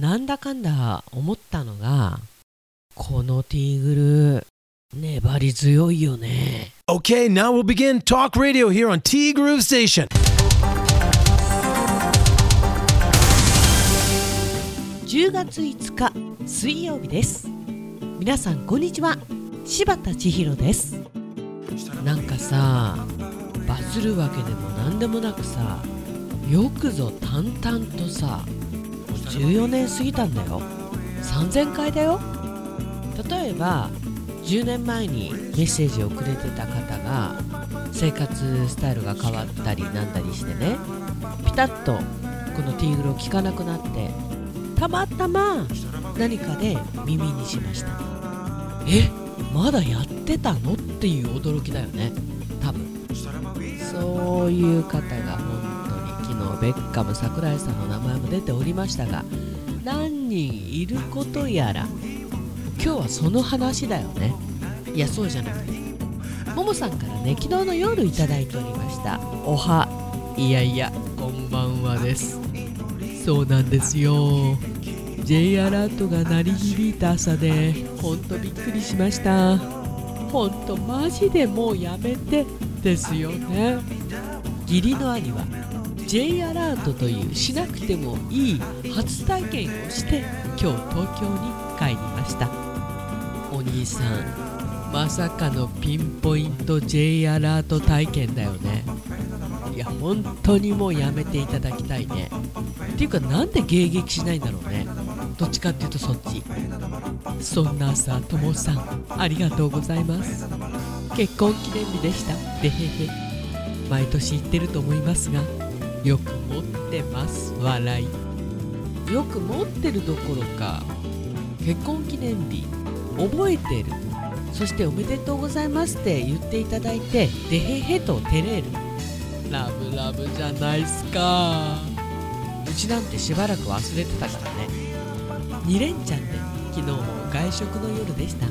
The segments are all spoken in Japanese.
なんだかんだ思ったのがこのティーグル粘り強いよね。Okay, now we'll begin talk radio here on T Groove Station. 10月5日水曜日です。皆さんこんにちは。柴田千尋です。なんかさバズるわけでも何でもなくさよくぞ淡々とさ14年過ぎたんだよ。3000回だよ。例えば10年前にメッセージをくれてた方が生活スタイルが変わったりなんだりしてねピタッとこのティーグルを聞かなくなってたまたま何かで耳にしました。えまだやってたの？っていう驚きだよね。多分。そういう方がベッカム桜井さんの名前も出ておりましたが何人いることやら今日はその話だよね。いやそうじゃなくてももさんからね昨日の夜いただいておりました。おはいやいやこんばんはです。そうなんですよ。J アラートが鳴り響いた朝でほんとびっくりしました。ほんとマジでもうやめてですよね。義理の兄は J アラートというしなくてもいい初体験をして今日東京に帰りました。お兄さんまさかのピンポイント J アラート体験だよね。いや本当にもうやめていただきたいね。っていうかなんで迎撃しないんだろうね。どっちかっていうとそっち。そんな朝ともさんありがとうございます。結婚記念日でした。でへへ。毎年言ってると思いますがよく持ってます。笑い。よく持ってるどころか結婚記念日覚えてる。そしておめでとうございますって言っていただいてでへへと照れる。ラブラブじゃないっすか。うちなんてしばらく忘れてたからね。2連チャンで昨日も外食の夜でした。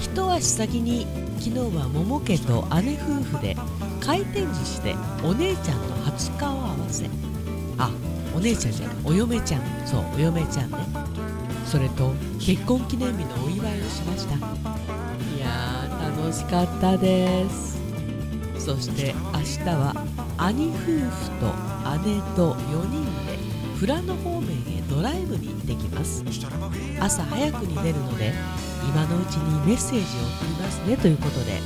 一足先に昨日は桃家と姉夫婦で回転寿司でお姉ちゃんと初顔合わせ。あお姉ちゃんじゃないお嫁ちゃん。そうお嫁ちゃんね。それと結婚記念日のお祝いをしました。いやー楽しかったです。そして明日は兄夫婦と姉と4人で富良野方面へドライブに行ってきます。朝早くに出るので今のうちにメッセージを送りますねということで。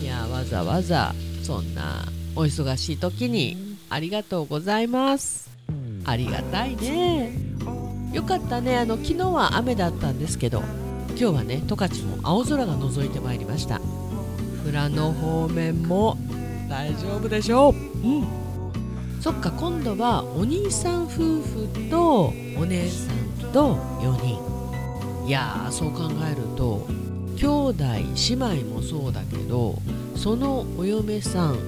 いやわざわざそんなお忙しい時にありがとうございます。ありがたいね。よかったね。あの昨日は雨だったんですけど今日はね十勝も青空が覗いてまいりました。富良野方面も大丈夫でしょう。うん。そっか今度はお兄さん夫婦とお姉さんと4人。いやーそう考えると兄弟姉妹もそうだけどそのお嫁さん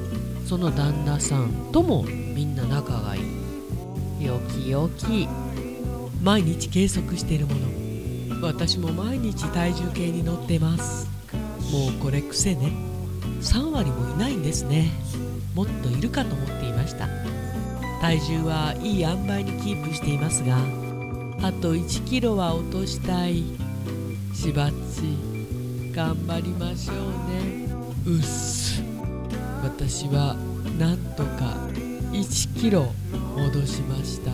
その旦那さんともみんな仲がいい。よきよき毎日計測しているもの。私も毎日体重計に乗ってます。もうこれ癖ね。3割もいないんですね。もっといるかと思っていました。体重はいい塩梅にキープしていますがあと1キロは落としたい。しばっち頑張りましょうね。うっす。私はなんとか1キロ戻しました。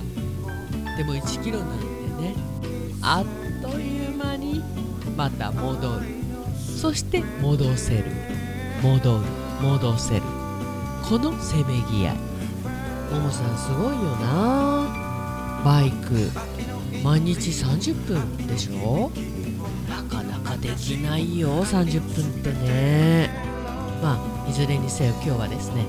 でも1キロなんてねあっという間にまた戻る。そして戻せる。戻る。戻せる。このせめぎ合い。ももさんすごいよな。バイク。毎日30分でしょ？なかなかできないよ。30分ってね。まあいずれにせよ今日はですね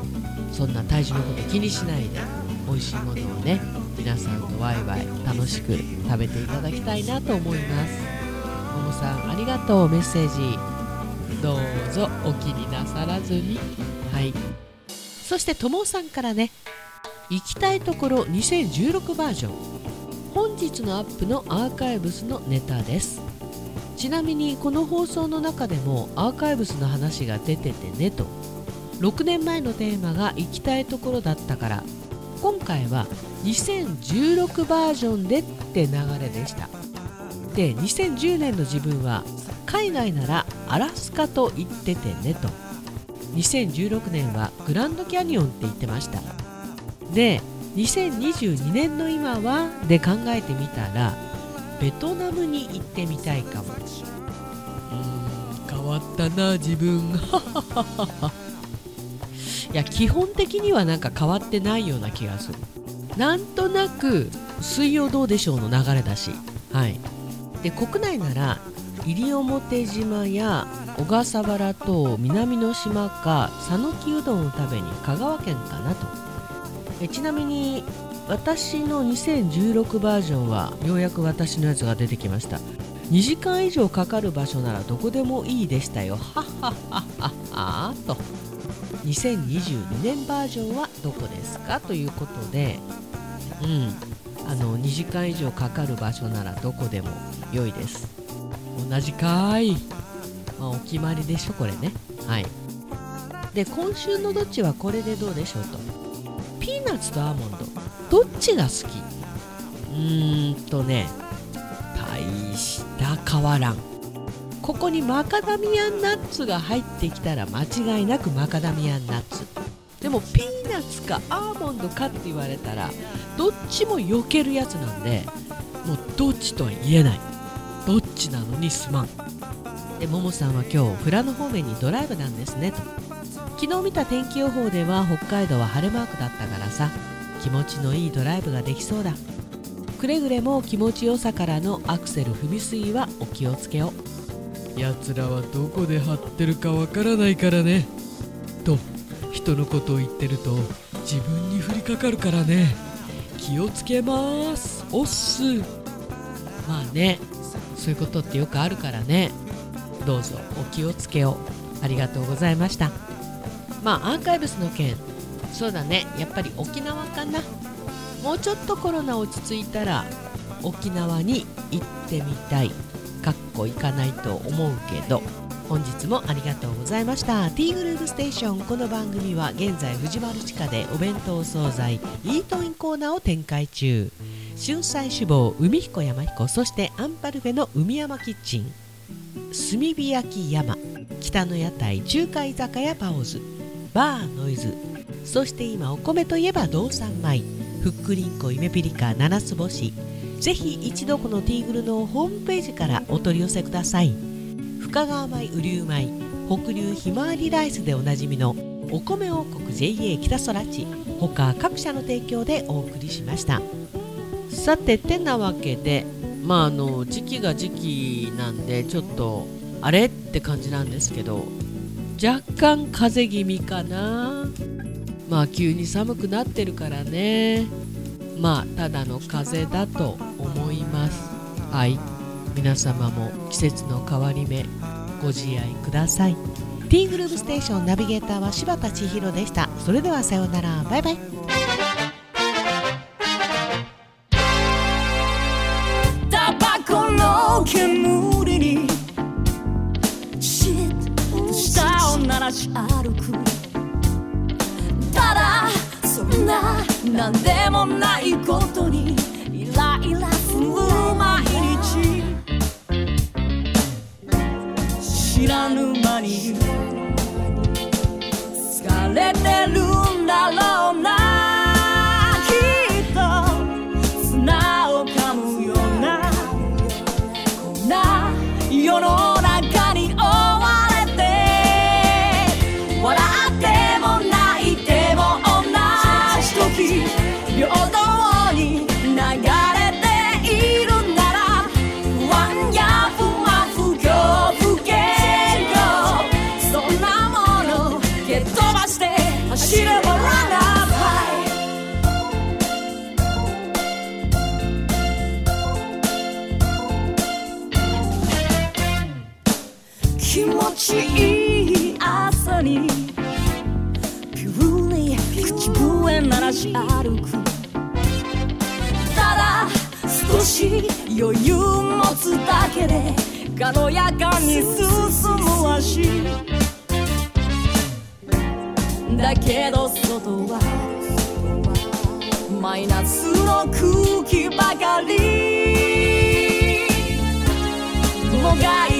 そんな体重のこと気にしないで美味しいものをね皆さんとワイワイ楽しく食べていただきたいなと思います。ももさんありがとうメッセージ。どうぞお気になさらずに。はい。そしてともさんからね行きたいところ2016バージョン。本日のアップのアーカイブスのネタです。ちなみにこの放送の中でもアーカイブスの話が出ててねと。6年前のテーマが行きたいところだったから。今回は2016バージョンでって流れでした。で2010年の自分は海外ならアラスカと言っててねと。2016年はグランドキャニオンって言ってました。で2022年の今はで考えてみたらベトナムに行ってみたいかも。うん変わったな自分。いや基本的にはなんか変わってないような気がする。なんとなく「水曜どうでしょう」の流れだし。はい。で国内なら西表島や小笠原と南の島か讃岐うどんを食べに香川県かなと。えちなみに私の2016バージョンはようやく私のやつが出てきました。2時間以上かかる場所ならどこでもいいでしたよ。はっはっはっはっはと。2022年バージョンはどこですか？ということで。うん。あの2時間以上かかる場所ならどこでも良いです。同じかーい、まあ、お決まりでしょこれね。はい。で今週のどっちはこれでどうでしょうと。ナッツとアーモンド。どっちが好き？うーんとね大した変わらん。ここにマカダミアンナッツが入ってきたら間違いなくマカダミアンナッツ。でもピーナッツかアーモンドかって言われたらどっちも避けるやつなんでもうどっちとは言えない。どっちなのにすまん。でももさんは今日富良野方面にドライブなんですねと。昨日見た天気予報では北海道は晴れマークだったからさ気持ちのいいドライブができそうだ。くれぐれも気持ちよさからのアクセル踏みすぎはお気をつけをやつらはどこで張ってるかわからないからね。と人のことを言ってると自分に降りかかるからね。気をつけます。おっす。まあねそういうことってよくあるからね。どうぞお気をつけをありがとうございましたまあアーカイブスの件。そうだね。やっぱり沖縄かな。もうちょっとコロナ落ち着いたら沖縄に行ってみたい。かっこ行かないと思うけど。本日もありがとうございました。T グループステーション。この番組は現在藤丸地下でお弁当惣菜。イートインコーナーを展開中。春菜志望海彦山彦。そしてアンパルフェの海山キッチン。炭火焼山。北の屋台中華居酒屋パオズ。バーノイズ。そして今お米といえば道産米ふっくりんこ夢ピリカ七つ星。ぜひ一度このティーグルのホームページからお取り寄せください。深川米雨竜米北流ひまわりライスでおなじみのお米王国 JA 北空地。他各社の提供でお送りしました。さててなわけでまああの時期が時期なんでちょっとあれ？って感じなんですけど。若干風邪気味かな。まあ急に寒くなってるからね。まあただの風邪だと思います。はい。皆様も季節の変わり目ご自愛ください。T グループステーションナビゲーターは柴田千尋でした。それではさようなら。バイバイ。タバコの煙何でもないことにイライラする毎日。知らぬ間に疲れてるんだろうな。きっと砂を噛むようなこんな世の中余裕持つだけで軽やかに進む足だけど外はマイナスの空気ばかり。もがい